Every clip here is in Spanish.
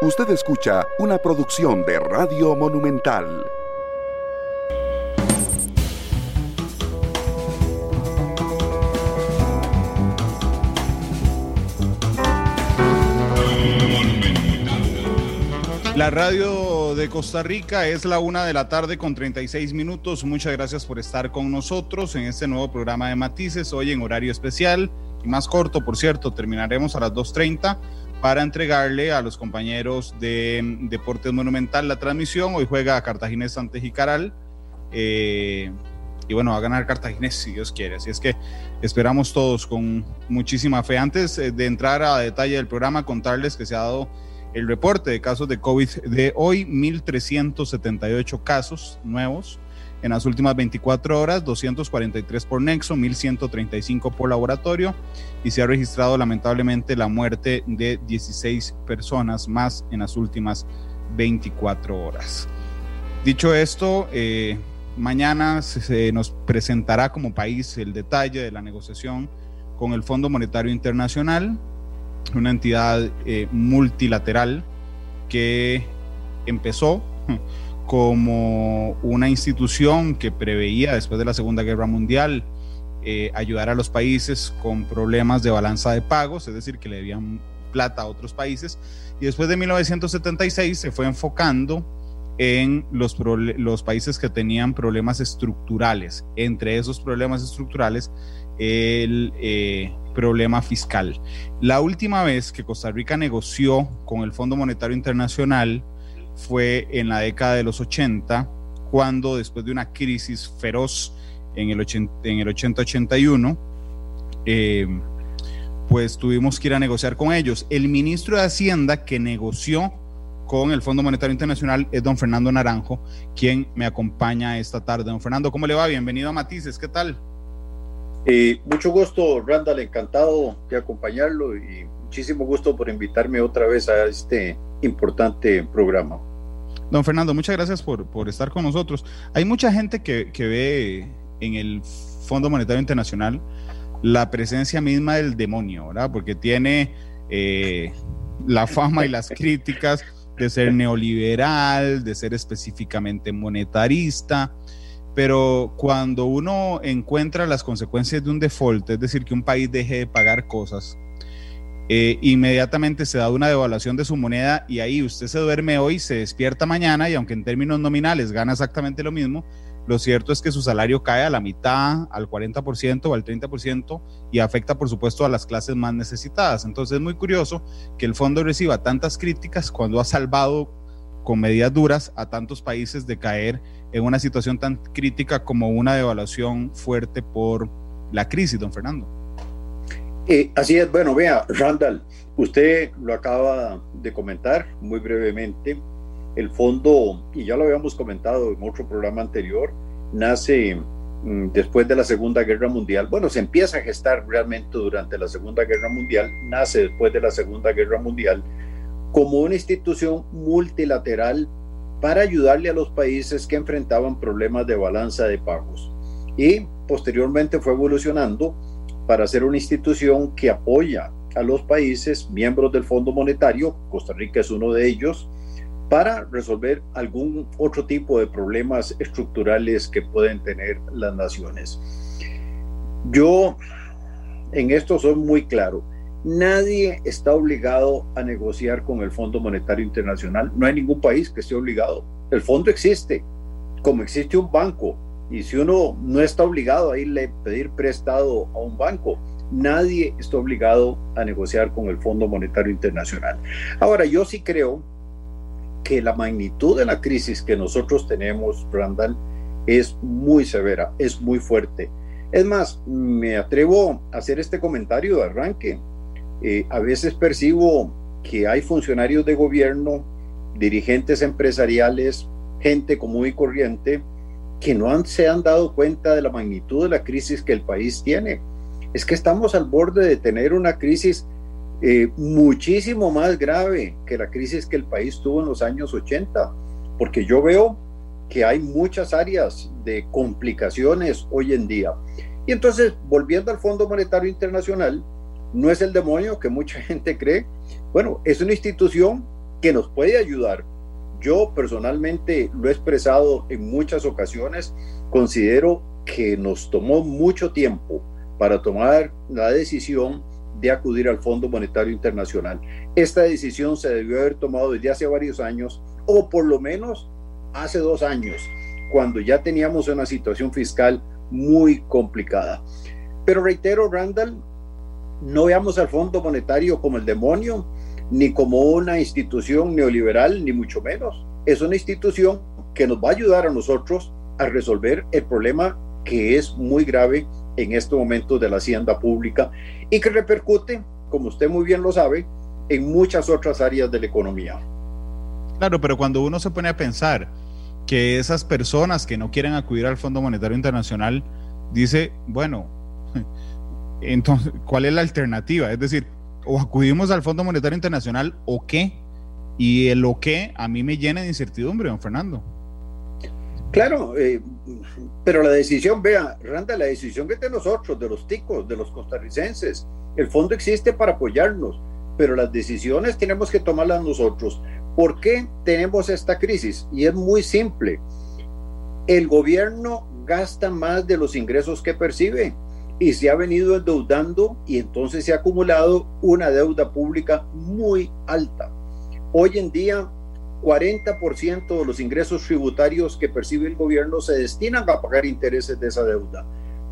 Usted escucha una producción de Radio Monumental. La radio de Costa Rica es la una de la tarde con 36 minutos. Muchas gracias por estar con nosotros en este nuevo programa de Matices, hoy en horario especial y más corto, por cierto. Terminaremos a las 2.30 para entregarle a los compañeros de Deportes Monumental la transmisión. Hoy juega Cartaginés ante Jicaral. Eh, y bueno, va a ganar Cartaginés si Dios quiere. Así es que esperamos todos con muchísima fe. Antes eh, de entrar a detalle del programa, contarles que se ha dado el reporte de casos de COVID de hoy, 1.378 casos nuevos. En las últimas 24 horas, 243 por nexo, 1.135 por laboratorio y se ha registrado lamentablemente la muerte de 16 personas más en las últimas 24 horas. Dicho esto, eh, mañana se nos presentará como país el detalle de la negociación con el Fondo Monetario Internacional una entidad eh, multilateral que empezó como una institución que preveía después de la Segunda Guerra Mundial eh, ayudar a los países con problemas de balanza de pagos, es decir, que le debían plata a otros países. Y después de 1976 se fue enfocando en los, países que tenían problemas estructurales. Entre esos problemas estructurales, el, eh, problema fiscal. La última vez que Costa Rica negoció con el Fondo Monetario Internacional fue en la década de los 80, cuando después de una crisis feroz en el 80-81, eh, pues tuvimos que ir a negociar con ellos. El ministro de Hacienda que negoció con el Fondo Monetario Internacional es don Fernando Naranjo, quien me acompaña esta tarde. Don Fernando, ¿cómo le va? Bienvenido a Matices, ¿qué tal? Eh, mucho gusto, Randall, encantado de acompañarlo y muchísimo gusto por invitarme otra vez a este importante programa. Don Fernando, muchas gracias por, por estar con nosotros. Hay mucha gente que, que ve en el Fondo Monetario Internacional la presencia misma del demonio, ¿verdad? Porque tiene eh, la fama y las críticas de ser neoliberal, de ser específicamente monetarista, pero cuando uno encuentra las consecuencias de un default, es decir, que un país deje de pagar cosas, eh, inmediatamente se da una devaluación de su moneda y ahí usted se duerme hoy, se despierta mañana y aunque en términos nominales gana exactamente lo mismo, lo cierto es que su salario cae a la mitad, al 40% o al 30% y afecta por supuesto a las clases más necesitadas. Entonces es muy curioso que el fondo reciba tantas críticas cuando ha salvado con medidas duras a tantos países de caer en una situación tan crítica como una devaluación fuerte por la crisis, don Fernando. Eh, así es, bueno, vea, Randall, usted lo acaba de comentar muy brevemente. El fondo, y ya lo habíamos comentado en otro programa anterior, nace mm, después de la Segunda Guerra Mundial. Bueno, se empieza a gestar realmente durante la Segunda Guerra Mundial, nace después de la Segunda Guerra Mundial como una institución multilateral para ayudarle a los países que enfrentaban problemas de balanza de pagos. Y posteriormente fue evolucionando para ser una institución que apoya a los países miembros del Fondo Monetario, Costa Rica es uno de ellos, para resolver algún otro tipo de problemas estructurales que pueden tener las naciones. Yo en esto soy muy claro. Nadie está obligado a negociar con el Fondo Monetario Internacional. No hay ningún país que esté obligado. El fondo existe, como existe un banco. Y si uno no está obligado a irle a pedir prestado a un banco, nadie está obligado a negociar con el Fondo Monetario Internacional. Ahora, yo sí creo que la magnitud de la crisis que nosotros tenemos, Randall, es muy severa, es muy fuerte. Es más, me atrevo a hacer este comentario de arranque. Eh, a veces percibo que hay funcionarios de gobierno, dirigentes empresariales, gente común y corriente, que no se han dado cuenta de la magnitud de la crisis que el país tiene. Es que estamos al borde de tener una crisis eh, muchísimo más grave que la crisis que el país tuvo en los años 80, porque yo veo que hay muchas áreas de complicaciones hoy en día. Y entonces, volviendo al Fondo Monetario Internacional, no es el demonio que mucha gente cree. Bueno, es una institución que nos puede ayudar. Yo personalmente lo he expresado en muchas ocasiones, considero que nos tomó mucho tiempo para tomar la decisión de acudir al Fondo Monetario Internacional. Esta decisión se debió haber tomado desde hace varios años, o por lo menos hace dos años, cuando ya teníamos una situación fiscal muy complicada. Pero reitero, Randall, no veamos al Fondo Monetario como el demonio, ni como una institución neoliberal, ni mucho menos. Es una institución que nos va a ayudar a nosotros a resolver el problema que es muy grave en este momento de la hacienda pública y que repercute, como usted muy bien lo sabe, en muchas otras áreas de la economía. Claro, pero cuando uno se pone a pensar que esas personas que no quieren acudir al Fondo Monetario Internacional, dice, bueno, entonces, ¿cuál es la alternativa? Es decir, o acudimos al Fondo Monetario Internacional o qué. Y el o qué a mí me llena de incertidumbre, don Fernando. Claro, eh, pero la decisión, vea, Randa, la decisión que es de nosotros, de los ticos, de los costarricenses. El fondo existe para apoyarnos, pero las decisiones tenemos que tomarlas nosotros. ¿Por qué tenemos esta crisis? Y es muy simple. El gobierno gasta más de los ingresos que percibe y se ha venido endeudando y entonces se ha acumulado una deuda pública muy alta. Hoy en día 40% de los ingresos tributarios que percibe el gobierno se destinan a pagar intereses de esa deuda.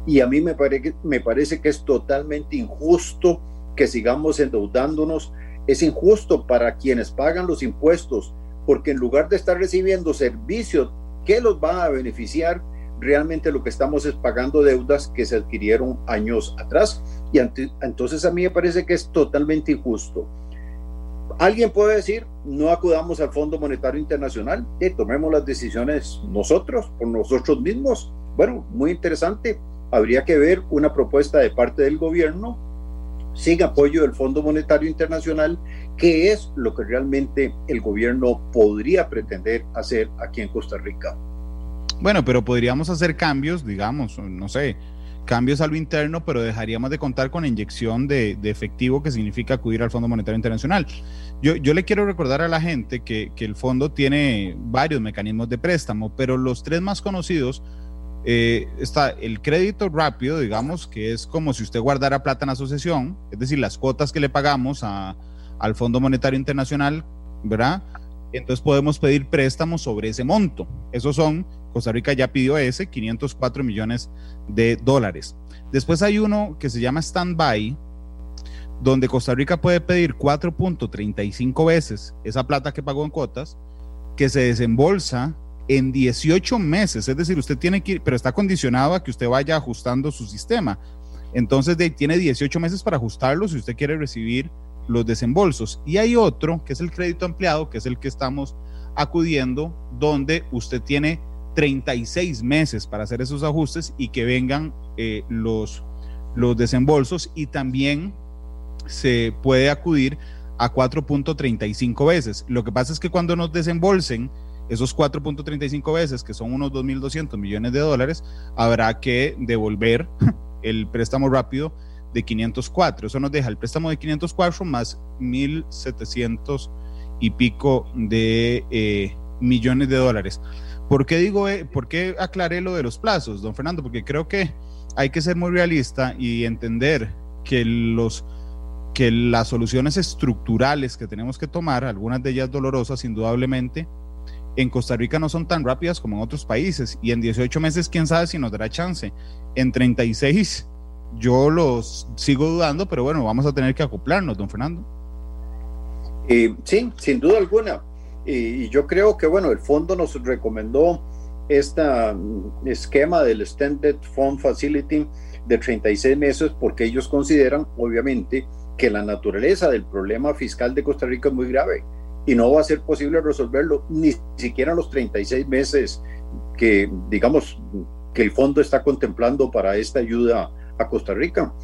Y a mí me, me parece que es totalmente injusto que sigamos endeudándonos. Es injusto para quienes pagan los impuestos, porque en lugar de estar recibiendo servicios que los van a beneficiar, realmente lo que estamos es pagando deudas que se adquirieron años atrás. Y entonces a mí me parece que es totalmente injusto. Alguien puede decir, no acudamos al Fondo Monetario Internacional, y tomemos las decisiones nosotros, por nosotros mismos. Bueno, muy interesante. Habría que ver una propuesta de parte del gobierno sin apoyo del Fondo Monetario Internacional, que es lo que realmente el gobierno podría pretender hacer aquí en Costa Rica. Bueno, pero podríamos hacer cambios, digamos, no sé, cambios a lo interno, pero dejaríamos de contar con inyección de, efectivo que significa acudir al Fondo Monetario Internacional. Yo, yo le quiero recordar a la gente que, el fondo tiene varios mecanismos de préstamo, pero los tres más conocidos eh, está el crédito rápido, digamos, que es como si usted guardara plata en asociación, es decir, las cuotas que le pagamos al Fondo Monetario Internacional, ¿verdad? Entonces podemos pedir préstamos sobre ese monto. Esos son Costa Rica ya pidió ese, 504 millones de dólares. Después hay uno que se llama Standby, donde Costa Rica puede pedir 4.35 veces esa plata que pagó en cuotas, que se desembolsa en 18 meses. Es decir, usted tiene que ir, pero está condicionado a que usted vaya ajustando su sistema. Entonces, tiene 18 meses para ajustarlo si usted quiere recibir los desembolsos. Y hay otro, que es el crédito ampliado, que es el que estamos acudiendo, donde usted tiene 36 meses para hacer esos ajustes y que vengan eh, los, los desembolsos y también se puede acudir a 4.35 veces. Lo que pasa es que cuando nos desembolsen esos 4.35 veces, que son unos 2.200 millones de dólares, habrá que devolver el préstamo rápido de 504. Eso nos deja el préstamo de 504 más 1.700 y pico de eh, millones de dólares. ¿Por qué digo, eh, por qué aclaré lo de los plazos, don Fernando? Porque creo que hay que ser muy realista y entender que los que las soluciones estructurales que tenemos que tomar, algunas de ellas dolorosas indudablemente, en Costa Rica no son tan rápidas como en otros países y en 18 meses quién sabe si nos dará chance. En 36 yo los sigo dudando, pero bueno, vamos a tener que acoplarnos, don Fernando. Eh, sí, sin duda alguna. Y, yo creo que, bueno, el fondo nos recomendó este esquema del Extended Fund Facility de 36 meses porque ellos consideran, obviamente, que la naturaleza del problema fiscal de Costa Rica es muy grave y no va a ser posible resolverlo ni siquiera los 36 meses que, digamos, que el fondo está contemplando para esta ayuda a Costa Rica.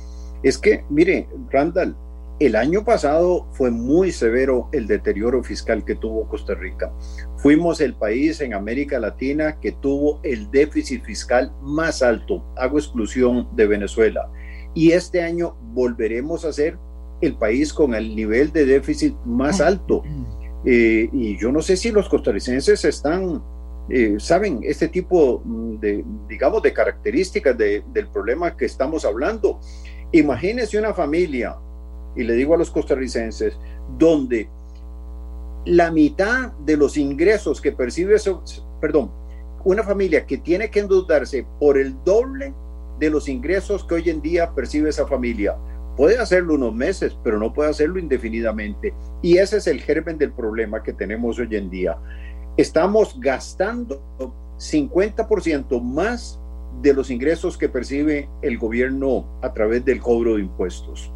Es que, mire, Randall, el año pasado fue muy severo el deterioro fiscal que tuvo Costa Rica. Fuimos el país en América Latina que tuvo el déficit fiscal más alto, hago exclusión de Venezuela. Y este año volveremos a ser el país con el nivel de déficit más alto. Eh, y yo no sé si los costarricenses están, eh, saben, este tipo de, digamos, de características del problema que estamos hablando. Imagínense una familia, y le digo a los costarricenses, donde la mitad de los ingresos que percibe, perdón, una familia que tiene que endeudarse por el doble de los ingresos que hoy en día percibe esa familia. Puede hacerlo unos meses, pero no puede hacerlo indefinidamente. Y ese es el germen del problema que tenemos hoy en día. Estamos gastando 50% más de los ingresos que percibe el gobierno a través del cobro de impuestos.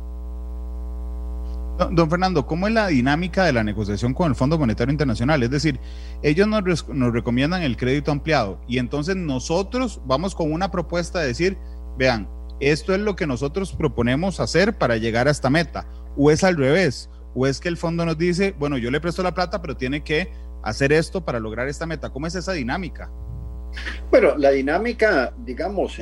Don Fernando, ¿cómo es la dinámica de la negociación con el Fondo Monetario Internacional? Es decir, ellos nos, recomiendan el crédito ampliado y entonces nosotros vamos con una propuesta de decir, vean, esto es lo que nosotros proponemos hacer para llegar a esta meta. O es al revés, o es que el fondo nos dice, bueno, yo le presto la plata, pero tiene que hacer esto para lograr esta meta. ¿Cómo es esa dinámica? Bueno, la dinámica, digamos,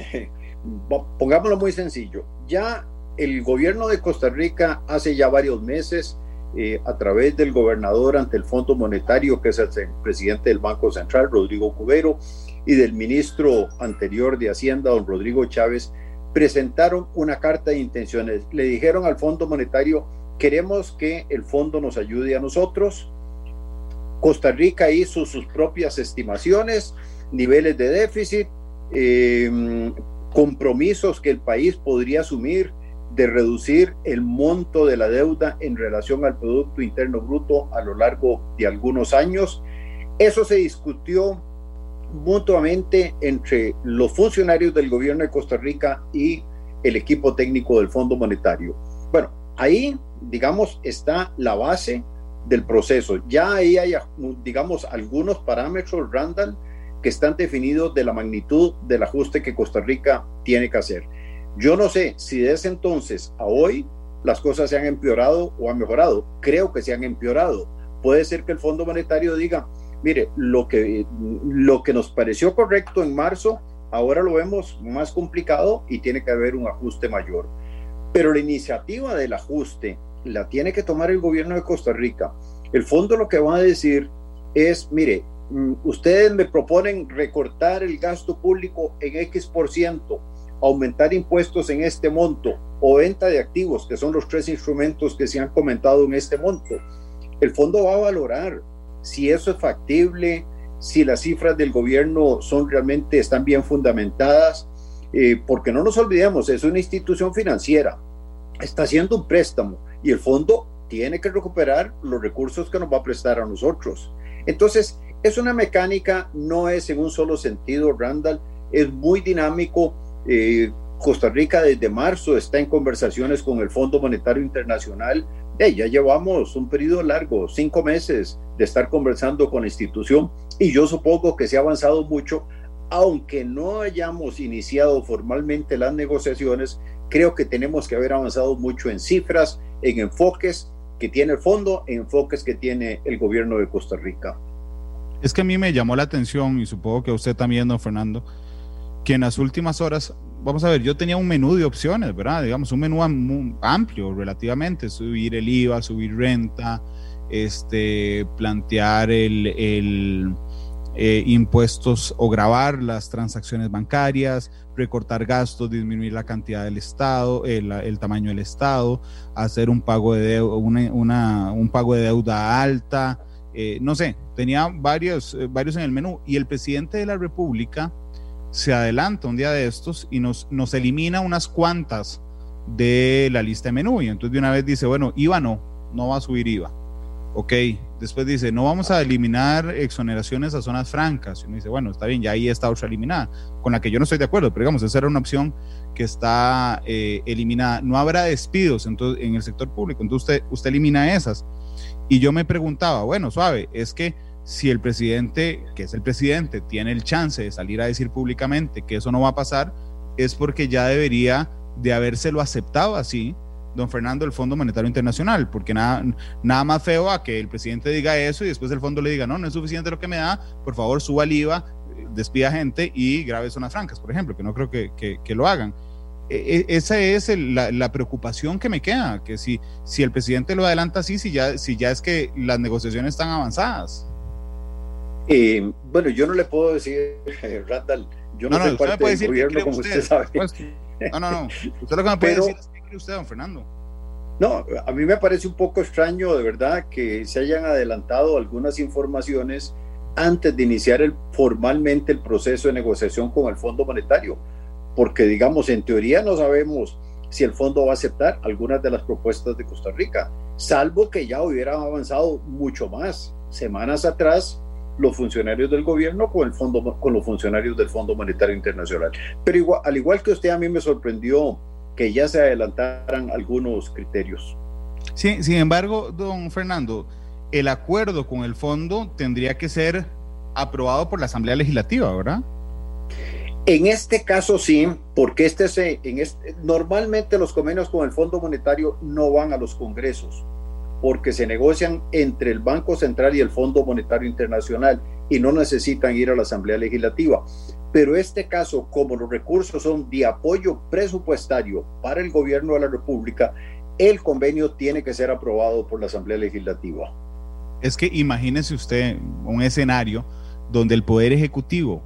pongámoslo muy sencillo. Ya el gobierno de Costa Rica hace ya varios meses, eh, a través del gobernador ante el Fondo Monetario, que es el presidente del Banco Central, Rodrigo Cubero, y del ministro anterior de Hacienda, don Rodrigo Chávez, presentaron una carta de intenciones. Le dijeron al Fondo Monetario, queremos que el fondo nos ayude a nosotros. Costa Rica hizo sus propias estimaciones, niveles de déficit, eh, compromisos que el país podría asumir de reducir el monto de la deuda en relación al Producto Interno Bruto a lo largo de algunos años. Eso se discutió mutuamente entre los funcionarios del gobierno de Costa Rica y el equipo técnico del Fondo Monetario. Bueno, ahí, digamos, está la base del proceso. Ya ahí hay, digamos, algunos parámetros, Randall, que están definidos de la magnitud del ajuste que Costa Rica tiene que hacer. Yo no sé si desde entonces a hoy las cosas se han empeorado o han mejorado. Creo que se han empeorado. Puede ser que el Fondo Monetario diga, mire, lo que, lo que nos pareció correcto en marzo, ahora lo vemos más complicado y tiene que haber un ajuste mayor. Pero la iniciativa del ajuste la tiene que tomar el gobierno de Costa Rica. El fondo lo que va a decir es, mire, mm, ustedes me proponen recortar el gasto público en X por ciento aumentar impuestos en este monto o venta de activos, que son los tres instrumentos que se han comentado en este monto, el fondo va a valorar si eso es factible, si las cifras del gobierno son realmente están bien fundamentadas, eh, porque no nos olvidemos, es una institución financiera, está haciendo un préstamo y el fondo tiene que recuperar los recursos que nos va a prestar a nosotros. Entonces, es una mecánica, no es en un solo sentido, Randall, es muy dinámico eh, Costa Rica desde marzo está en conversaciones con el Fondo Monetario Internacional. ya llevamos un periodo largo, cinco meses de estar conversando con la institución y yo supongo que se ha avanzado mucho, aunque no hayamos iniciado formalmente las negociaciones, creo que tenemos que haber avanzado mucho en cifras, en enfoques que tiene el fondo, en enfoques que tiene el gobierno de Costa Rica. Es que a mí me llamó la atención y supongo que a usted también, don Fernando, que en las últimas horas, vamos a ver, yo tenía un menú de opciones, ¿verdad? Digamos, un menú amplio relativamente, subir el IVA, subir renta, este, plantear el, eh, impuestos o grabar las transacciones bancarias, recortar gastos, disminuir la cantidad del Estado, el, tamaño del Estado, hacer un pago de deuda, un pago de deuda alta, eh, no sé, tenía varios, eh, varios en el menú. Y el presidente de la República se adelanta un día de estos y nos, nos elimina unas cuantas de la lista de menú. Y entonces de una vez dice, bueno, IVA no, no va a subir IVA. Ok, después dice, no vamos a eliminar exoneraciones a zonas francas. Y uno dice, bueno, está bien, ya ahí está otra eliminada, con la que yo no estoy de acuerdo, pero digamos, esa era una opción que está eh, eliminada. No habrá despidos entonces, en el sector público, entonces usted, usted elimina esas. Y yo me preguntaba, bueno, suave, es que si el presidente, que es el presidente, tiene el chance de salir a decir públicamente que eso no va a pasar, es porque ya debería de habérselo aceptado así, don Fernando, el Fondo Monetario Internacional, porque nada, nada más feo a que el presidente diga eso y después el fondo le diga, no, no es suficiente lo que me da, por favor suba el IVA, despida gente y grabe zonas francas, por ejemplo, que no creo que, lo hagan. e, e, esa es la, preocupación que me queda, que si, el presidente lo adelanta así, si ya es que las negociaciones están avanzadas. Eh, bueno, yo no le puedo decir, Randall, yo no, soy parte del gobierno, como usted, sabe. No, no, no. Usted lo que me puede decir es qué cree usted, don Fernando. No, a mí me parece un poco extraño, de verdad, que se hayan adelantado algunas informaciones antes de iniciar el, formalmente el proceso de negociación con el Fondo Monetario, porque digamos, en teoría no sabemos si el fondo va a aceptar algunas de las propuestas de Costa Rica, salvo que ya hubieran avanzado mucho más. Semanas atrás, los funcionarios del gobierno con, el fondo, con los funcionarios del Fondo Monetario Internacional. Pero igual, al igual que usted, a mí me sorprendió que ya se adelantaran algunos criterios. Sí, sin embargo, don Fernando, el acuerdo con el fondo tendría que ser aprobado por la Asamblea Legislativa, ¿verdad? En este caso sí, porque este se, en este, normalmente los convenios con el Fondo Monetario no van a los congresos, porque se negocian entre el Banco Central y el Fondo Monetario Internacional y no necesitan ir a la Asamblea Legislativa. Pero este caso, como los recursos son de apoyo presupuestario para el gobierno de la República, el convenio tiene que ser aprobado por la Asamblea Legislativa. Es que imagínese usted un escenario donde el Poder Ejecutivo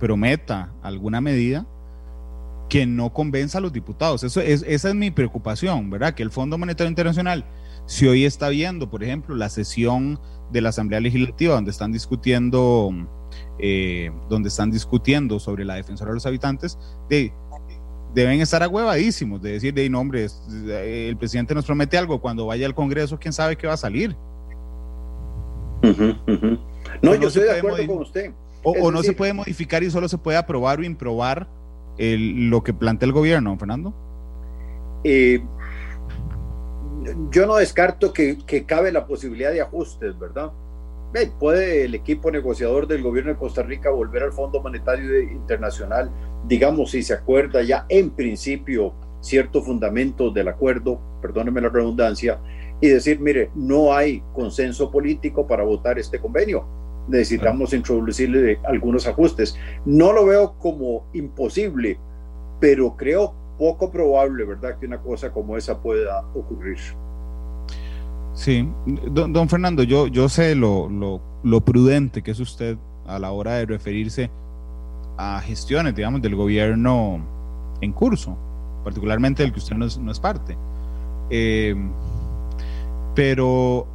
prometa alguna medida que no convenza a los diputados. Eso es, esa es mi preocupación, ¿verdad? Que el Fondo Monetario Internacional, si hoy está viendo, por ejemplo, la sesión de la Asamblea Legislativa donde están discutiendo, eh, donde están discutiendo sobre la defensora de los habitantes, de, deben estar agüevadísimos de decir, de nombre, el presidente nos promete algo, cuando vaya al Congreso, quién sabe qué va a salir. No, yo estoy de acuerdo con usted. O, no se puede modificar y solo se puede aprobar o improbar lo que plantea el gobierno, Fernando. Eh, yo no descarto que, cabe la posibilidad de ajustes, ¿verdad? puede el equipo negociador del gobierno de Costa Rica volver al Fondo Monetario Internacional, digamos, si se acuerda ya en principio ciertos fundamentos del acuerdo, perdóneme la redundancia, y decir, mire, no hay consenso político para votar este convenio necesitamos introducirle algunos ajustes. No lo veo como imposible, pero creo poco probable, ¿verdad?, que una cosa como esa pueda ocurrir. Sí, don, Fernando, yo, yo sé lo, lo, prudente que es usted a la hora de referirse a gestiones, digamos, del gobierno en curso, particularmente del que usted no es, no es parte. Eh, pero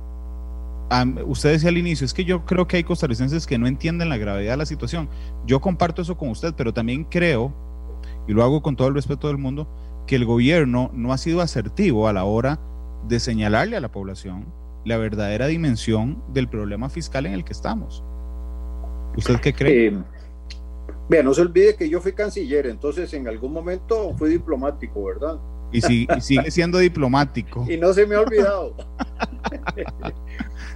usted decía al inicio, es que yo creo que hay costarricenses que no entienden la gravedad de la situación. Yo comparto eso con usted, pero también creo, y lo hago con todo el respeto del mundo, que el gobierno no ha sido asertivo a la hora de señalarle a la población la verdadera dimensión del problema fiscal en el que estamos. ¿Usted qué cree? Eh, no se olvide que yo fui canciller, entonces en algún momento fui diplomático, ¿verdad? Y, sigue siendo diplomático. Y no se me ha olvidado.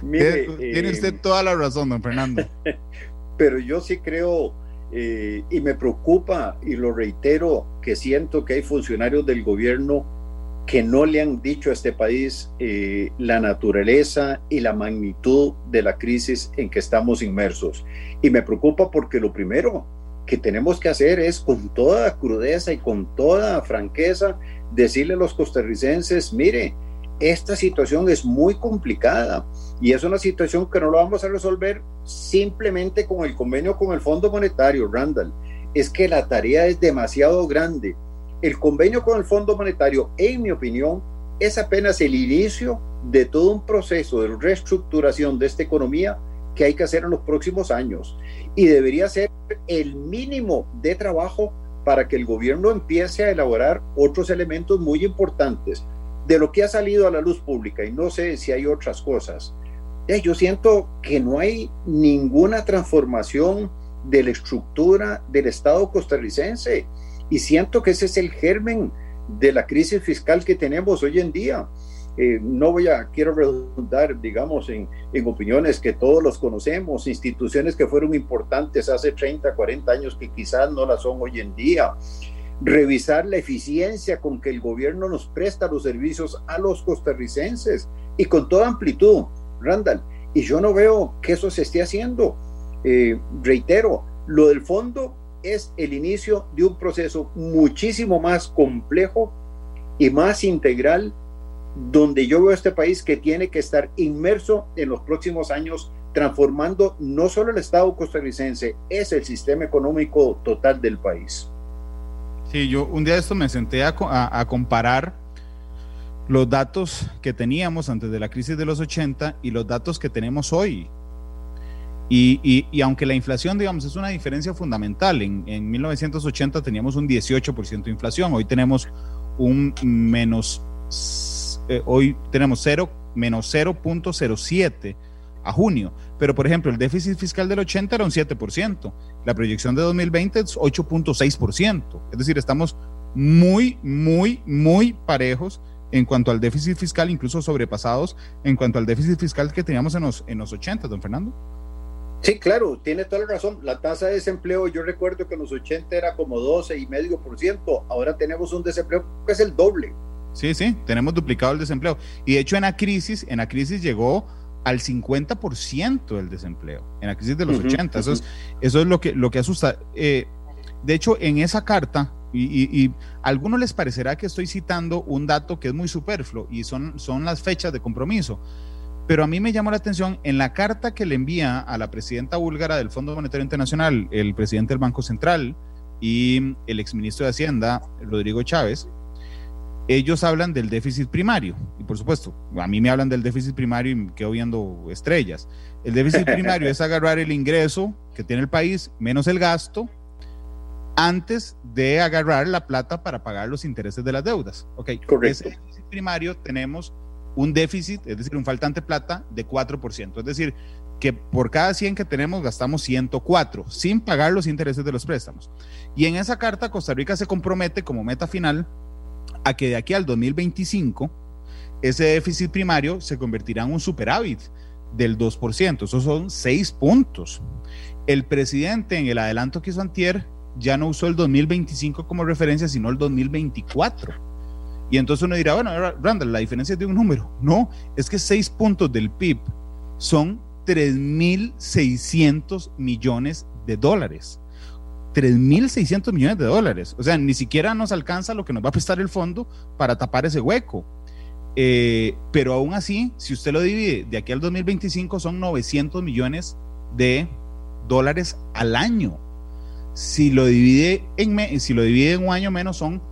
Tiene usted eh, toda la razón, don Fernando. Pero yo sí creo eh, y me preocupa, y lo reitero, que siento que hay funcionarios del gobierno que no le han dicho a este país eh, la naturaleza y la magnitud de la crisis en que estamos inmersos. Y me preocupa porque lo primero que tenemos que hacer es con toda crudeza y con toda franqueza decirle a los costarricenses, mire, esta situación es muy complicada y es una situación que no lo vamos a resolver simplemente con el convenio con el Fondo Monetario, Randall. Es que la tarea es demasiado grande. El convenio con el Fondo Monetario, en mi opinión, es apenas el inicio de todo un proceso de reestructuración de esta economía que hay que hacer en los próximos años. Y debería ser el mínimo de trabajo para que el gobierno empiece a elaborar otros elementos muy importantes de lo que ha salido a la luz pública, y no sé si hay otras cosas, yo siento que no hay ninguna transformación de la estructura del Estado costarricense, y siento que ese es el germen de la crisis fiscal que tenemos hoy en día. Eh, no voy a, quiero redundar, digamos, en, en, opiniones que todos los conocemos, instituciones que fueron importantes hace 30, 40 años que quizás no las son hoy en día. Revisar la eficiencia con que el gobierno nos presta los servicios a los costarricenses y con toda amplitud, Randall. Y yo no veo que eso se esté haciendo. Eh, reitero, lo del fondo es el inicio de un proceso muchísimo más complejo y más integral, donde yo veo a este país que tiene que estar inmerso en los próximos años, transformando no solo el Estado costarricense, es el sistema económico total del país. Sí, yo un día esto me senté a, comparar los datos que teníamos antes de la crisis de los 80 y los datos que tenemos hoy. Y, y, y, aunque la inflación, digamos, es una diferencia fundamental, en, en 1980 teníamos un 18% de inflación, hoy tenemos un menos, eh, hoy tenemos 0, menos 0.07 a junio. Pero, por ejemplo, el déficit fiscal del 80 era un 7%, la proyección de 2020 es 8.6%. Es decir, estamos muy, muy, muy parejos en cuanto al déficit fiscal, incluso sobrepasados en cuanto al déficit fiscal que teníamos en los, en los 80, don Fernando. Sí, claro, tiene toda la razón. La tasa de desempleo, yo recuerdo que en los 80 era como 12,5%, ahora tenemos un desempleo que es el doble. Sí, sí, tenemos duplicado el desempleo. Y de hecho en la crisis, en la crisis llegó al 50% del desempleo, en la crisis de los 80. Eso es, eso es lo que, lo que asusta. Eh, de hecho, en esa carta, y, y, a algunos les parecerá que estoy citando un dato que es muy superfluo y son, son las fechas de compromiso. Pero a mí me llamó la atención en la carta que le envía a la presidenta búlgara del Fondo Monetario Internacional, el presidente del Banco Central y el exministro de Hacienda, Rodrigo Chávez, ellos hablan del déficit primario. Y por supuesto, a mí me hablan del déficit primario y me quedo viendo estrellas. El déficit primario es agarrar el ingreso que tiene el país menos el gasto antes de agarrar la plata para pagar los intereses de las deudas. Ok, correcto. Ese déficit primario tenemos un déficit, es decir, un faltante plata de 4%. Es decir, que por cada 100 que tenemos gastamos 104 sin pagar los intereses de los préstamos. Y en esa carta Costa Rica se compromete como meta final a que de aquí al 2025 ese déficit primario se convertirá en un superávit del 2%. Esos son 6 puntos. El presidente en el adelanto que hizo Antier ya no usó el 2025 como referencia, sino el 2024 y entonces uno dirá, bueno, Randall, la diferencia es de un número. No, es que seis puntos del PIB son 3.600 millones de dólares. 3.600 millones de dólares. O sea, ni siquiera nos alcanza lo que nos va a prestar el fondo para tapar ese hueco. Eh, pero aún así, si usted lo divide de aquí al 2025, son 900 millones de dólares al año. Si lo divide en, si lo divide en un año menos, son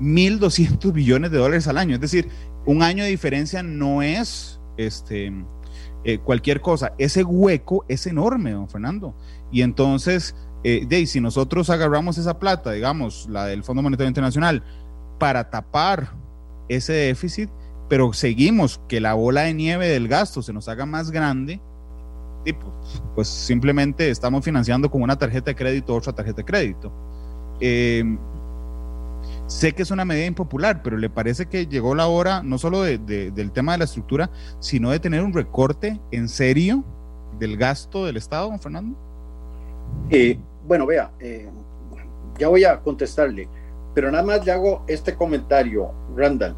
1.200 billones de dólares al año. Es decir, un año de diferencia no es este, eh, cualquier cosa. Ese hueco es enorme, don Fernando. Y entonces, eh, si nosotros agarramos esa plata, digamos, la del Fondo Monetario Internacional, para tapar ese déficit, pero seguimos que la bola de nieve del gasto se nos haga más grande, pues, simplemente estamos financiando con una tarjeta de crédito otra tarjeta de crédito. Eh, Sé que es una medida impopular, pero ¿le parece que llegó la hora no solo del tema de la estructura, sino de tener un recorte en serio del gasto del Estado, don Fernando? Eh, bueno, vea, eh, ya voy a contestarle, pero nada más le hago este comentario, Randall.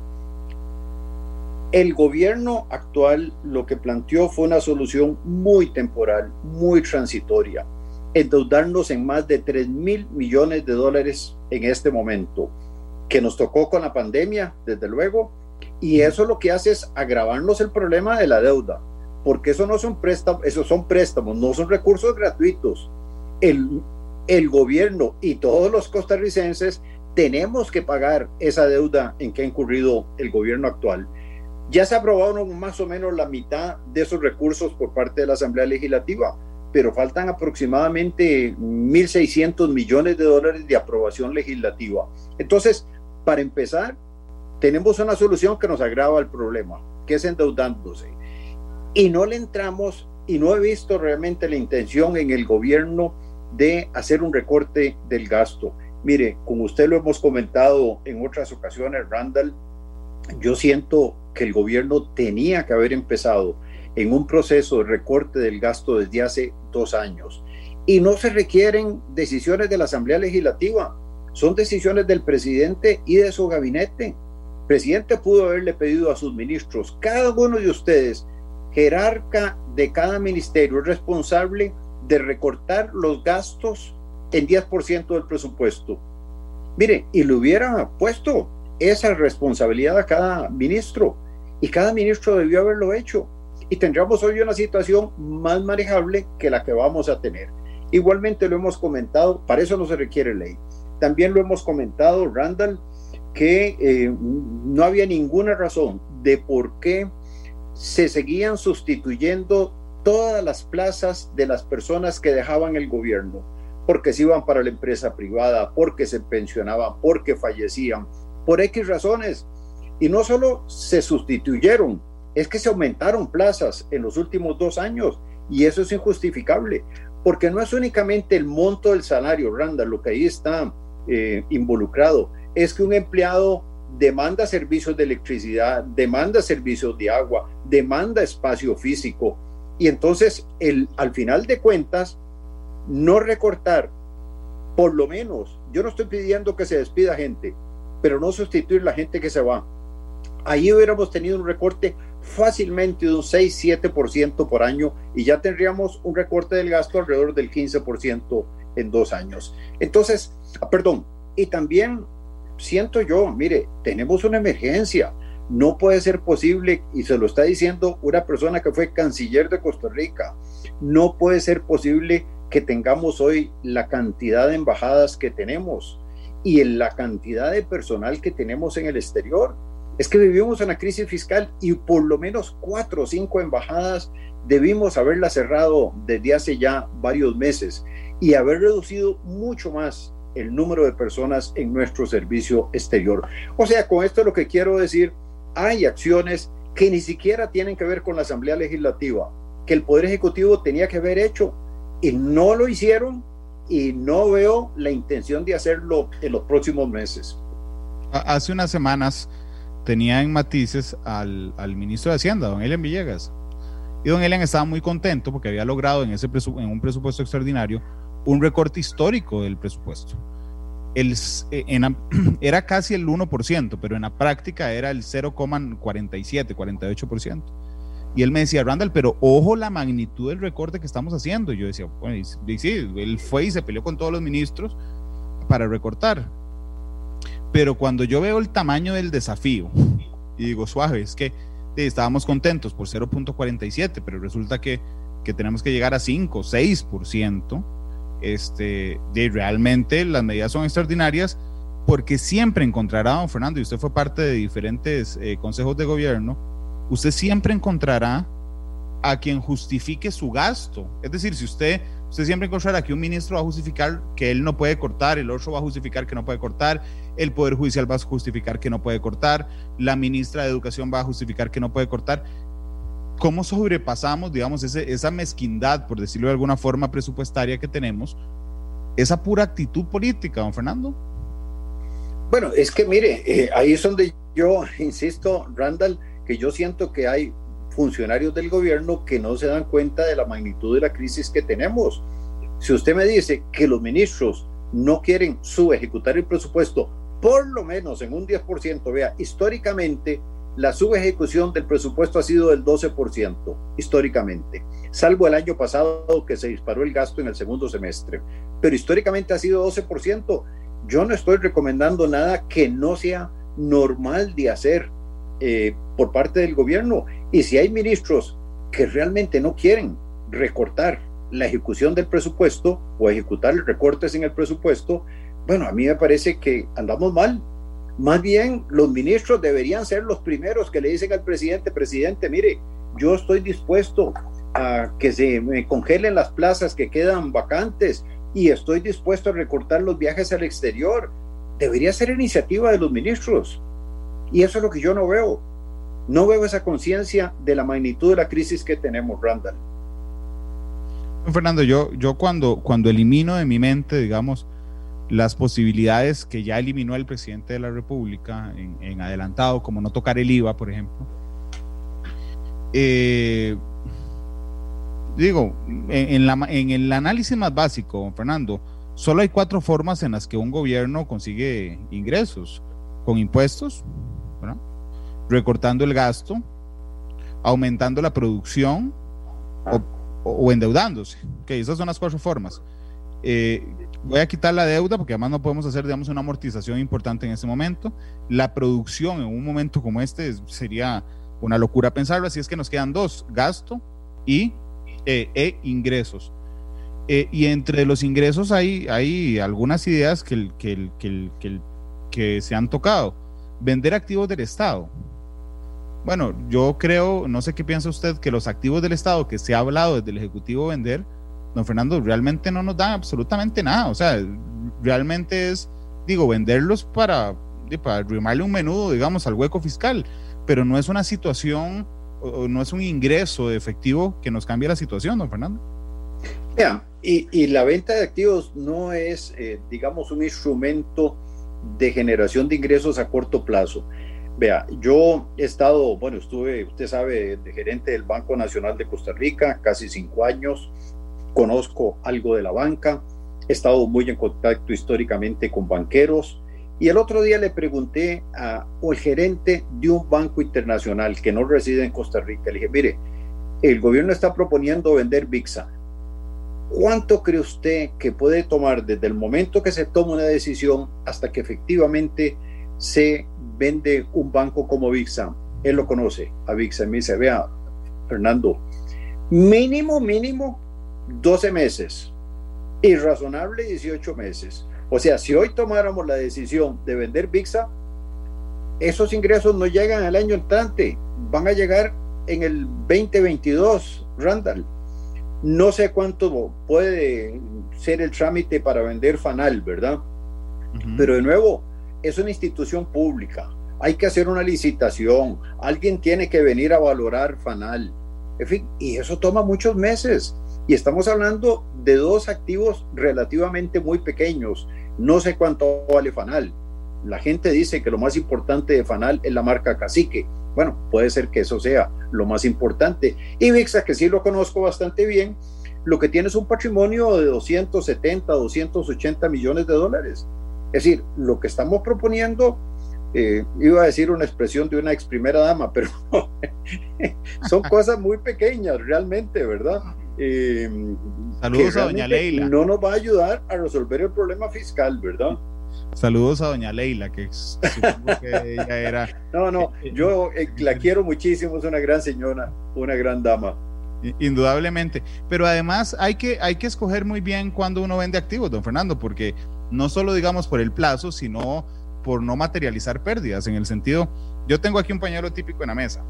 El gobierno actual lo que planteó fue una solución muy temporal, muy transitoria, endeudarnos en más de 3 mil millones de dólares en este momento que nos tocó con la pandemia, desde luego, y eso lo que hace es agravarnos el problema de la deuda, porque eso no son préstamos, esos son préstamos, no son recursos gratuitos. El, el gobierno y todos los costarricenses tenemos que pagar esa deuda en que ha incurrido el gobierno actual. Ya se aprobaron más o menos la mitad de esos recursos por parte de la Asamblea Legislativa, pero faltan aproximadamente 1.600 millones de dólares de aprobación legislativa. Entonces, para empezar, tenemos una solución que nos agrava el problema, que es endeudándose. Y no le entramos, y no he visto realmente la intención en el gobierno de hacer un recorte del gasto. Mire, como usted lo hemos comentado en otras ocasiones, Randall, yo siento que el gobierno tenía que haber empezado en un proceso de recorte del gasto desde hace dos años. Y no se requieren decisiones de la Asamblea Legislativa son decisiones del presidente y de su gabinete. El presidente pudo haberle pedido a sus ministros, cada uno de ustedes, jerarca de cada ministerio, es responsable de recortar los gastos en 10% del presupuesto. Mire, y le hubiera puesto esa responsabilidad a cada ministro, y cada ministro debió haberlo hecho, y tendríamos hoy una situación más manejable que la que vamos a tener. Igualmente lo hemos comentado, para eso no se requiere ley. También lo hemos comentado, Randall, que eh, no había ninguna razón de por qué se seguían sustituyendo todas las plazas de las personas que dejaban el gobierno, porque se iban para la empresa privada, porque se pensionaban, porque fallecían, por X razones. Y no solo se sustituyeron, es que se aumentaron plazas en los últimos dos años y eso es injustificable, porque no es únicamente el monto del salario, Randa, lo que ahí está eh, involucrado, es que un empleado demanda servicios de electricidad, demanda servicios de agua, demanda espacio físico, y entonces, el, al final de cuentas, no recortar, por lo menos, yo no estoy pidiendo que se despida gente, pero no sustituir la gente que se va. Ahí hubiéramos tenido un recorte fácilmente de un 6-7% por año y ya tendríamos un recorte del gasto alrededor del 15% en dos años. Entonces, ah, perdón, y también siento yo, mire, tenemos una emergencia. No puede ser posible, y se lo está diciendo una persona que fue canciller de Costa Rica, no puede ser posible que tengamos hoy la cantidad de embajadas que tenemos y en la cantidad de personal que tenemos en el exterior. Es que vivimos una crisis fiscal y por lo menos cuatro o cinco embajadas debimos haberla cerrado desde hace ya varios meses y haber reducido mucho más el número de personas en nuestro servicio exterior. O sea, con esto lo que quiero decir hay acciones que ni siquiera tienen que ver con la Asamblea Legislativa, que el Poder Ejecutivo tenía que haber hecho y no lo hicieron y no veo la intención de hacerlo en los próximos meses. Hace unas semanas tenía en matices al, ministro de Hacienda, don Elian Villegas. Y don Elian estaba muy contento porque había logrado en, ese en un presupuesto extraordinario un recorte histórico del presupuesto. El, eh, era casi el 1%, pero en la práctica era el 0,47, 48%. Y él me decía, Randall, pero ojo la magnitud del recorte que estamos haciendo. Y yo decía, bueno, y, sí, él fue y se peleó con todos los ministros para recortar. Pero cuando yo veo el tamaño del desafío, y digo, suave, es que estábamos contentos por 0.47, pero resulta que, que tenemos que llegar a 5, 6%, este, de realmente las medidas son extraordinarias porque siempre encontrará, don Fernando, y usted fue parte de diferentes eh, consejos de gobierno, usted siempre encontrará a quien justifique su gasto. Es decir, si usted, usted siempre encontrará que un ministro va a justificar que él no puede cortar, el otro va a justificar que no puede cortar, el Poder Judicial va a justificar que no puede cortar, la ministra de Educación va a justificar que no puede cortar. ¿Cómo sobrepasamos, digamos, esa mezquindad, por decirlo de alguna forma, presupuestaria que tenemos, esa pura actitud política, don Fernando? Bueno, es que mire, eh, ahí es donde yo insisto, Randall, que yo siento que hay funcionarios del gobierno que no se dan cuenta de la magnitud de la crisis que tenemos. Si usted me dice que los ministros no quieren subejecutar el presupuesto, por lo menos en un 10%, vea, históricamente la subejecución del presupuesto ha sido del 12% históricamente, salvo el año pasado que se disparó el gasto en el segundo semestre, pero históricamente ha sido 12%. Yo no estoy recomendando nada que no sea normal de hacer eh, por parte del gobierno. Y si hay ministros que realmente no quieren recortar la ejecución del presupuesto o ejecutar recortes en el presupuesto, bueno, a mí me parece que andamos mal. Más bien, los ministros deberían ser los primeros que le dicen al presidente, presidente, mire, yo estoy dispuesto a que se me congelen las plazas que quedan vacantes y estoy dispuesto a recortar los viajes al exterior. Debería ser iniciativa de los ministros. Y eso es lo que yo no veo. No veo esa conciencia de la magnitud de la crisis que tenemos, Randall. Fernando, yo, yo cuando, cuando elimino de mi mente, digamos, las posibilidades que ya eliminó el presidente de la República en, adelantado, como no tocar el IVA, por ejemplo. Eh, digo, en, en, el análisis más básico, Fernando, solo hay cuatro formas en las que un gobierno consigue ingresos, con impuestos, recortando el gasto, aumentando la producción o, endeudándose. esas son las cuatro formas. Eh, voy a quitar la deuda porque además no podemos hacer, digamos, una amortización importante en ese momento. La producción en un momento como este sería una locura pensarlo, así es que nos quedan dos, gasto y eh, e ingresos. Eh, y entre los ingresos hay, hay algunas ideas que, que, que, que se han tocado. Vender activos del Estado. Bueno, yo creo, no sé qué piensa usted, que los activos del Estado que se ha hablado desde el Ejecutivo vender, don Fernando, realmente no nos dan absolutamente nada. O sea, realmente es, digo, venderlos para, para arrimarle un menudo, digamos, al hueco fiscal, pero no es una situación, o no es un ingreso efectivo que nos cambie la situación, don Fernando. Vea, y, y, la venta de activos no es, eh, digamos, un instrumento de generación de ingresos a corto plazo. Vea, yo he estado, bueno, estuve, usted sabe, de gerente del Banco Nacional de Costa Rica, casi cinco años, conozco algo de la banca, he estado muy en contacto históricamente con banqueros. Y el otro día le pregunté a un gerente de un banco internacional que no reside en Costa Rica, le dije, mire, el gobierno está proponiendo vender VIXA. ¿Cuánto cree usted que puede tomar desde el momento que se toma una decisión hasta que efectivamente se vende un banco como VIXA? Él lo conoce a VIXA y me dice, vea, Fernando, mínimo, mínimo 12 meses, irrazonable 18 meses. O sea, si hoy tomáramos la decisión de vender VIXA, esos ingresos no llegan al año entrante, van a llegar en el 2022, Randall. No sé cuánto puede ser el trámite para vender Fanal, ¿verdad? Pero de nuevo, es una institución pública. Hay que hacer una licitación. Alguien tiene que venir a valorar Fanal. En fin, y eso toma muchos meses. Y estamos hablando de dos activos relativamente muy pequeños. No sé cuánto vale Fanal. La gente dice que lo más importante de Fanal es la marca Cacique. Bueno, puede ser que eso sea lo más importante. Y VIXA, que sí lo conozco bastante bien, lo que tiene es un patrimonio de 270, 280 millones de dólares. Es decir, lo que estamos proponiendo, eh, iba a decir una expresión de una ex primera dama, pero son cosas muy pequeñas realmente, ¿verdad? Eh, Saludos a doña Leila. No nos va a ayudar a resolver el problema fiscal, ¿verdad? Saludos a doña Leila, que supongo que ella era. No, no, eh, yo eh, la quiero muchísimo, es una gran señora, una gran dama. Indudablemente, pero además hay que, hay que escoger muy bien cuando uno vende activos, don Fernando, porque no solo digamos por el plazo, sino por no materializar pérdidas, en el sentido, yo tengo aquí un pañuelo típico en la mesa,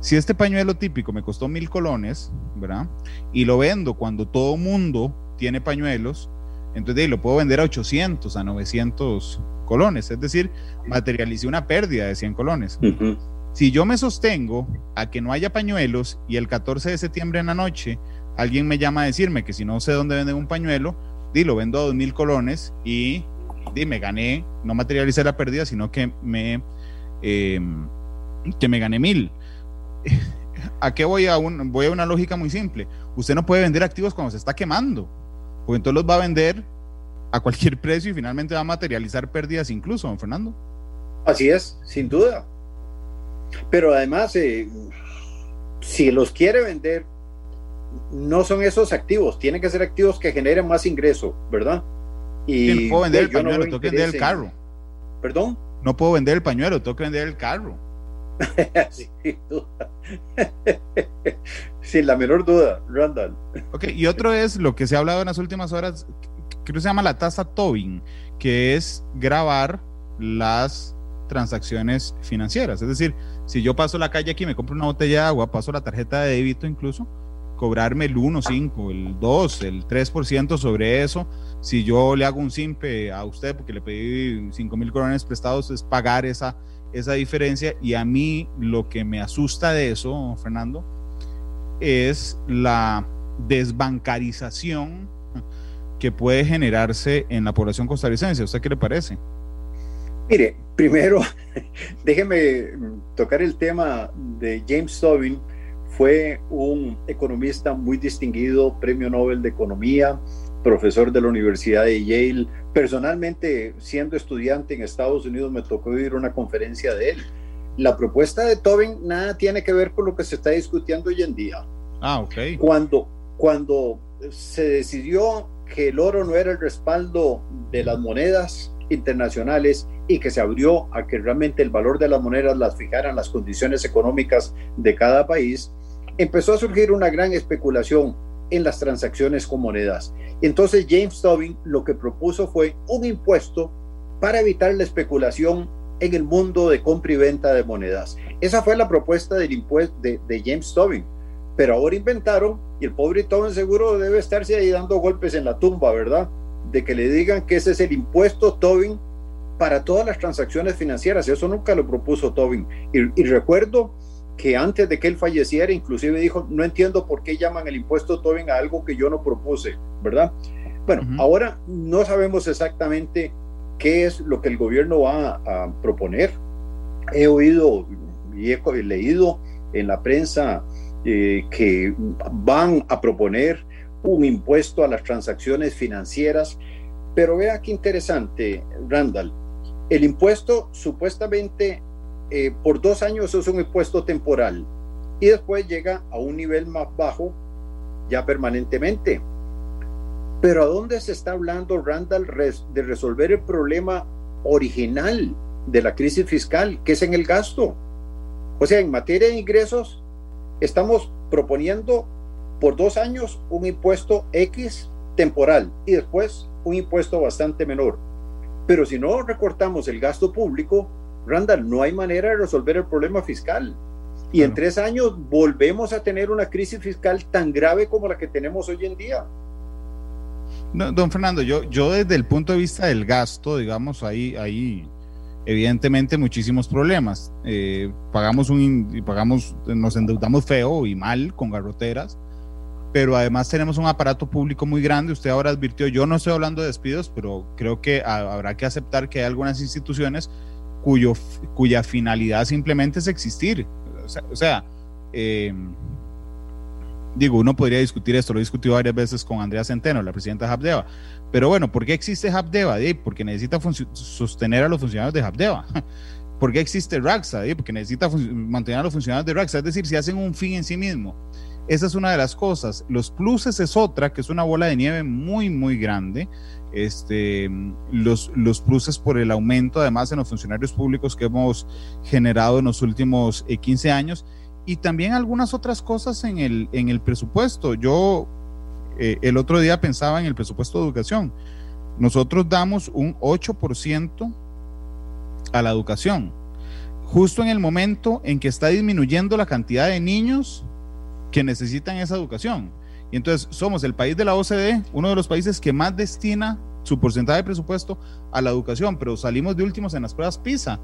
si este pañuelo típico me costó mil colones, ¿verdad? Y lo vendo cuando todo mundo tiene pañuelos, entonces lo puedo vender a 800, a 900 colones, es decir, materialicé una pérdida de 100 colones. Si yo me sostengo a que no haya pañuelos y el 14 de septiembre en la noche alguien me llama a decirme que si no sé dónde venden un pañuelo, di, lo vendo a 2000 colones y di, me gané, no materialicé la pérdida, sino que me, em, que me gané mil. ¿A qué voy a, un, voy a una lógica muy simple? Usted no puede vender activos cuando se está quemando, porque entonces los va a vender a cualquier precio y finalmente va a materializar pérdidas incluso, don Fernando. Así es, sin duda. Pero además, eh, si los quiere vender, no son esos activos, tienen que ser activos que generen más ingreso, ¿verdad? Y no puedo vender el pañuelo, tengo que vender el carro. ¿Perdón? No puedo vender el pañuelo, tengo que vender el carro. Sin duda. Sin la menor duda, Randall. Ok, y otro es lo que se ha hablado en las últimas horas, creo que se llama la tasa Tobin, que es grabar las transacciones financieras. Es decir, si yo paso la calle aquí, me compro una botella de agua, paso la tarjeta de débito incluso, cobrarme el 1, 5, el 2, el 3% sobre eso. Si yo le hago un simpe a usted porque le pedí 5 mil colones prestados, es pagar esa esa diferencia y a mí lo que me asusta de eso, Fernando, es la desbancarización que puede generarse en la población costarricense. ¿A usted qué le parece? Mire, primero, déjeme tocar el tema de James Tobin. Fue un economista muy distinguido, premio Nobel de Economía, profesor de la Universidad de Yale. Personalmente, siendo estudiante en Estados Unidos, me tocó ir a una conferencia de él. La propuesta de Tobin nada tiene que ver con lo que se está discutiendo hoy en día. Ah, ok. Cuando, cuando se decidió que el oro no era el respaldo de las monedas internacionales y que se abrió a que realmente el valor de las monedas las fijaran las condiciones económicas de cada país, empezó a surgir una gran especulación en las transacciones con monedas. Entonces James Tobin lo que propuso fue un impuesto para evitar la especulación en el mundo de compra y venta de monedas. Esa fue la propuesta del impuesto de, James Tobin. Pero ahora inventaron, y el pobre Tobin seguro debe estarse ahí dando golpes en la tumba, ¿verdad? De que le digan que ese es el impuesto Tobin para todas las transacciones financieras. Eso nunca lo propuso Tobin. Y, recuerdo que antes de que él falleciera, inclusive dijo, no entiendo por qué llaman el impuesto Tobin a algo que yo no propuse, ¿verdad? Bueno, ahora no sabemos exactamente qué es lo que el gobierno va a, proponer. He oído y he leído en la prensa eh, que van a proponer un impuesto a las transacciones financieras, pero vea qué interesante, Randall. El impuesto supuestamente eh, por dos años es un impuesto temporal y después llega a un nivel más bajo ya permanentemente. Pero ¿a dónde se está hablando, Randall, de resolver el problema original de la crisis fiscal, que es en el gasto? O sea, en materia de ingresos, estamos proponiendo por dos años un impuesto X temporal y después un impuesto bastante menor. Pero si no recortamos el gasto público, Randall, no hay manera de resolver el problema fiscal. Y en tres años volvemos a tener una crisis fiscal tan grave como la que tenemos hoy en día don Fernando, yo, yo desde el punto de vista del gasto, digamos, ahí, ahí evidentemente muchísimos problemas. Eh, pagamos un, pagamos, nos endeudamos feo y mal con garroteras, pero además tenemos un aparato público muy grande. Usted ahora advirtió, yo no estoy hablando de despidos, pero creo que habrá que aceptar que hay algunas instituciones cuya finalidad simplemente es existir. O sea, eh, digo, uno podría discutir esto, lo he discutido varias veces con Andrea Centeno, la presidenta de Habdeba. Pero bueno, ¿por qué existe Habdeba? Porque necesita sostener a los funcionarios de Habdeba. ¿Por qué existe Raxa? Porque necesita mantener a los funcionarios de Raxa. Es decir, si hacen un fin en sí mismo. Esa es una de las cosas. Los pluses es otra, que es una bola de nieve muy, muy grande. Este, los, los pluses por el aumento, además, en los funcionarios públicos que hemos generado en los últimos 15 eh, años y también algunas otras cosas en el, en el presupuesto. Yo eh, el otro día pensaba en el presupuesto de educación. Nosotros damos un 8% a la educación, justo en el momento en que está disminuyendo la cantidad de niños que necesitan esa educación. Y entonces somos el país de la OCDE, uno de los países que más destina su porcentaje de presupuesto a la educación, pero salimos de últimos en las pruebas PISA.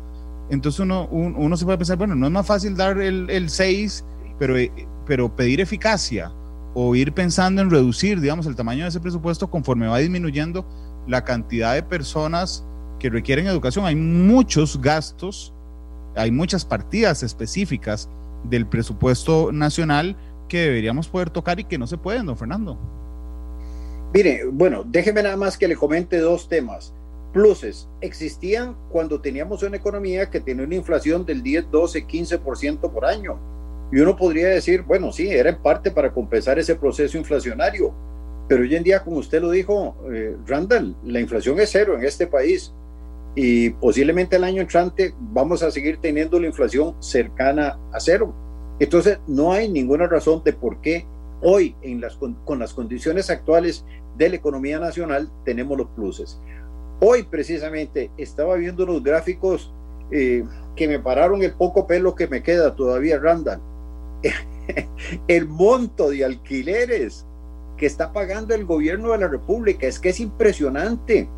Entonces uno, uno, se puede pensar, bueno, no es más fácil dar el, el 6, pero, eh, pero pedir eficacia o ir pensando en reducir, digamos, el tamaño de ese presupuesto conforme va disminuyendo la cantidad de personas que requieren educación. Hay muchos gastos, hay muchas partidas específicas del presupuesto nacional que deberíamos poder tocar y que no se pueden, don Fernando. Mire, bueno, déjeme nada más que le comente dos temas pluses existían cuando teníamos una economía que tenía una inflación del 10, 12, 15% por año. Y uno podría decir, bueno, sí, era en parte para compensar ese proceso inflacionario. Pero hoy en día, como usted lo dijo, eh, Randall, la inflación es cero en este país. Y posiblemente el año entrante vamos a seguir teniendo la inflación cercana a cero. Entonces, no hay ninguna razón de por qué hoy, en las, con las condiciones actuales de la economía nacional, tenemos los pluses. Hoy precisamente estaba viendo unos gráficos eh, que me pararon el poco pelo que me queda todavía, Randall. el monto de alquileres que está pagando el gobierno de la República es que es impresionante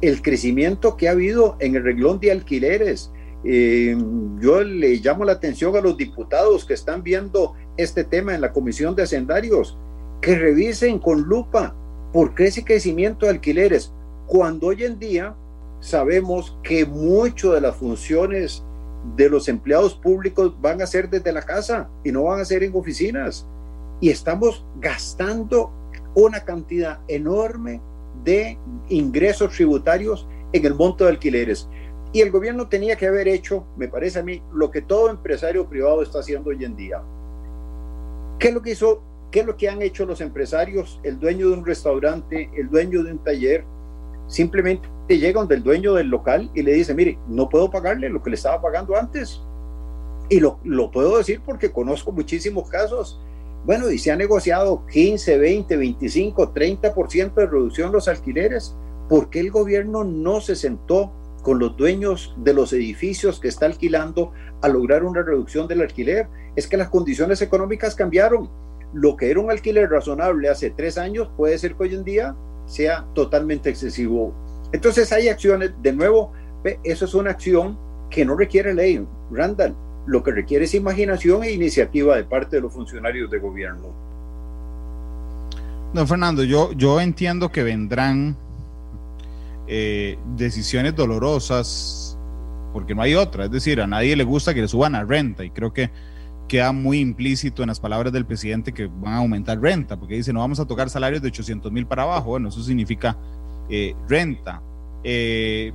el crecimiento que ha habido en el reglón de alquileres. Eh, yo le llamo la atención a los diputados que están viendo este tema en la Comisión de Hacendarios, que revisen con lupa por ese crecimiento de alquileres cuando hoy en día sabemos que muchas de las funciones de los empleados públicos van a ser desde la casa y no van a ser en oficinas. Y estamos gastando una cantidad enorme de ingresos tributarios en el monto de alquileres. Y el gobierno tenía que haber hecho, me parece a mí, lo que todo empresario privado está haciendo hoy en día. ¿Qué es lo que hizo ¿qué es lo que han hecho los empresarios? El dueño de un restaurante, el dueño de un taller, simplemente llega donde el dueño del local y le dice, mire, no puedo pagarle lo que le estaba pagando antes. Y lo, puedo decir porque conozco muchísimos casos. Bueno, y se ha negociado 15, 20, 25, 30% de reducción los alquileres. ¿Por qué el gobierno no se sentó con los dueños de los edificios que está alquilando a lograr una reducción del alquiler? Es que las condiciones económicas cambiaron. Lo que era un alquiler razonable hace tres años puede ser que hoy en día sea totalmente excesivo. Entonces hay acciones, de nuevo, eso es una acción que no requiere ley, Randall, lo que requiere es imaginación e iniciativa de parte de los funcionarios de gobierno. Don Fernando, yo, yo entiendo que vendrán eh, decisiones dolorosas porque no hay otra, es decir, a nadie le gusta que le suban a renta y creo que queda muy implícito en las palabras del presidente que van a aumentar renta, porque dice no vamos a tocar salarios de 800 mil para abajo, bueno, eso significa eh, renta. Eh,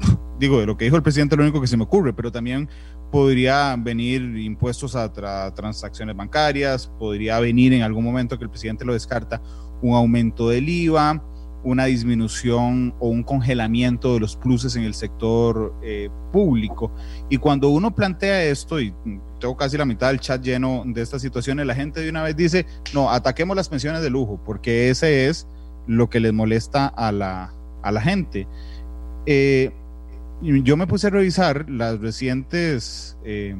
digo, de lo que dijo el presidente lo único que se me ocurre, pero también podría venir impuestos a transacciones bancarias, podría venir en algún momento que el presidente lo descarta un aumento del IVA, una disminución o un congelamiento de los pluses en el sector eh, público. Y cuando uno plantea esto, y tengo casi la mitad del chat lleno de estas situaciones, la gente de una vez dice, no, ataquemos las pensiones de lujo, porque ese es lo que les molesta a la, a la gente. Eh, yo me puse a revisar las recientes eh,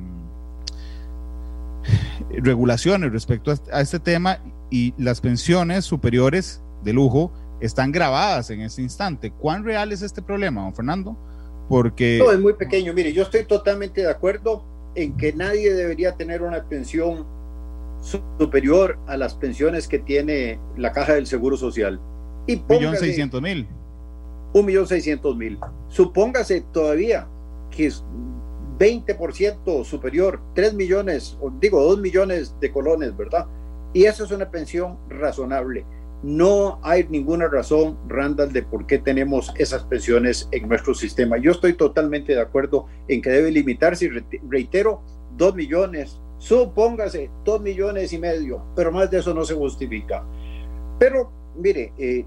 regulaciones respecto a este tema y las pensiones superiores de lujo están grabadas en este instante. ¿Cuán real es este problema, don Fernando? Porque... No, es muy pequeño. Mire, yo estoy totalmente de acuerdo en que nadie debería tener una pensión superior a las pensiones que tiene la caja del Seguro Social. Y póngase, seiscientos mil. Un millón seiscientos mil. Supóngase todavía que es 20% superior, 3 millones, digo 2 millones de colones, ¿verdad? Y eso es una pensión razonable. No hay ninguna razón, Randall, de por qué tenemos esas pensiones en nuestro sistema. Yo estoy totalmente de acuerdo en que debe limitarse, y reitero, dos millones, supóngase dos millones y medio, pero más de eso no se justifica. Pero mire, eh,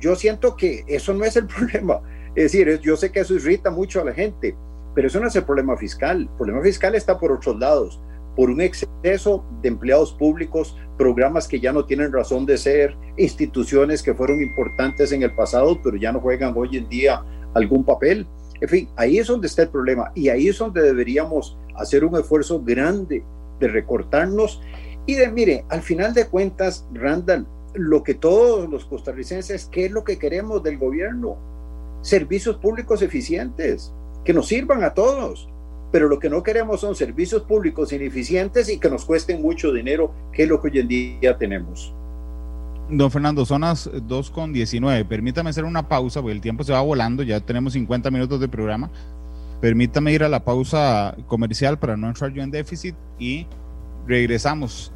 yo siento que eso no es el problema. Es decir, yo sé que eso irrita mucho a la gente, pero eso no es el problema fiscal. El problema fiscal está por otros lados por un exceso de empleados públicos, programas que ya no tienen razón de ser, instituciones que fueron importantes en el pasado, pero ya no juegan hoy en día algún papel. En fin, ahí es donde está el problema y ahí es donde deberíamos hacer un esfuerzo grande de recortarnos y de, mire, al final de cuentas, Randall, lo que todos los costarricenses, ¿qué es lo que queremos del gobierno? Servicios públicos eficientes, que nos sirvan a todos pero lo que no queremos son servicios públicos ineficientes y que nos cuesten mucho dinero, que es lo que hoy en día tenemos. Don Fernando, son las 2.19. Permítame hacer una pausa, porque el tiempo se va volando, ya tenemos 50 minutos de programa. Permítame ir a la pausa comercial para no entrar yo en déficit y regresamos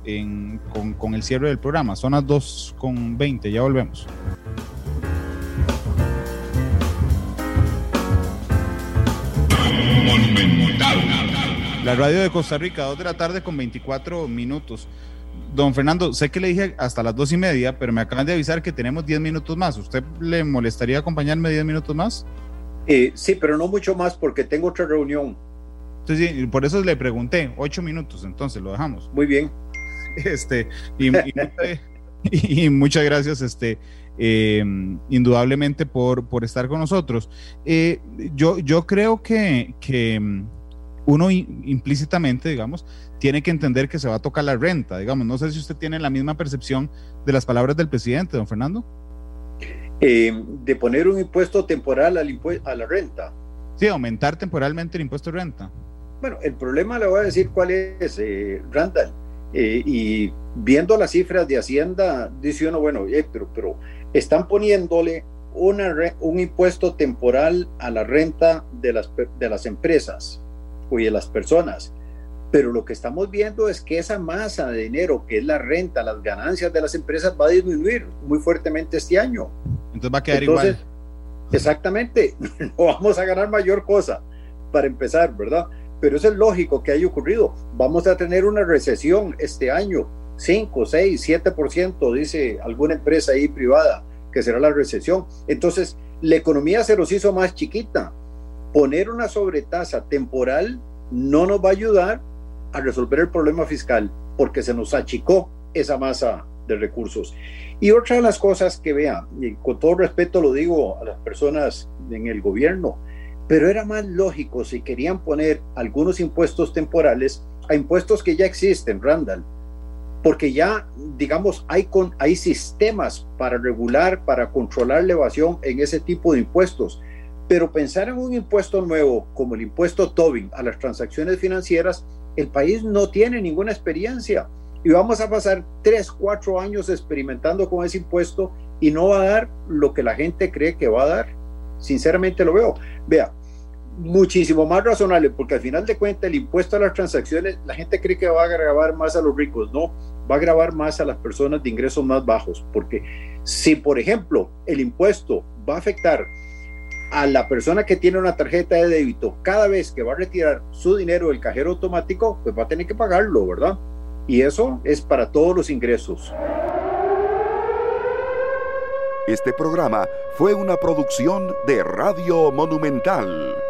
con, con el cierre del programa. Son las 2.20, ya volvemos. La radio de Costa Rica, 2 de la tarde con 24 minutos. Don Fernando, sé que le dije hasta las dos y media, pero me acaban de avisar que tenemos 10 minutos más. ¿Usted le molestaría acompañarme 10 minutos más? Eh, sí, pero no mucho más porque tengo otra reunión. Entonces, por eso le pregunté, 8 minutos, entonces lo dejamos. Muy bien. Este, y, muchas gracias, este, eh, indudablemente por, por estar con nosotros. Eh, yo, yo creo que, que uno implícitamente, digamos, tiene que entender que se va a tocar la renta, digamos. No sé si usted tiene la misma percepción de las palabras del presidente, don Fernando. Eh, de poner un impuesto temporal al a la renta. Sí, aumentar temporalmente el impuesto de renta. Bueno, el problema le voy a decir cuál es, eh, Randall. Eh, y viendo las cifras de Hacienda, dice uno, bueno, pero, pero están poniéndole una, un impuesto temporal a la renta de las, de las empresas y de las personas. Pero lo que estamos viendo es que esa masa de dinero, que es la renta, las ganancias de las empresas, va a disminuir muy fuertemente este año. Entonces va a quedar igual. Exactamente, no vamos a ganar mayor cosa para empezar, ¿verdad? Pero eso es lógico que haya ocurrido. Vamos a tener una recesión este año 5, 6, 7%, dice alguna empresa ahí privada, que será la recesión. Entonces, la economía se los hizo más chiquita. Poner una sobretasa temporal no nos va a ayudar a resolver el problema fiscal porque se nos achicó esa masa de recursos. Y otra de las cosas que vean, y con todo respeto lo digo a las personas en el gobierno, pero era más lógico si querían poner algunos impuestos temporales a impuestos que ya existen, Randall, porque ya, digamos, hay, con, hay sistemas para regular, para controlar la evasión en ese tipo de impuestos. Pero pensar en un impuesto nuevo como el impuesto Tobin a las transacciones financieras, el país no tiene ninguna experiencia y vamos a pasar tres, cuatro años experimentando con ese impuesto y no va a dar lo que la gente cree que va a dar. Sinceramente lo veo. Vea, muchísimo más razonable, porque al final de cuentas el impuesto a las transacciones, la gente cree que va a grabar más a los ricos, no, va a grabar más a las personas de ingresos más bajos, porque si, por ejemplo, el impuesto va a afectar a la persona que tiene una tarjeta de débito cada vez que va a retirar su dinero del cajero automático, pues va a tener que pagarlo, ¿verdad? Y eso es para todos los ingresos. Este programa fue una producción de Radio Monumental.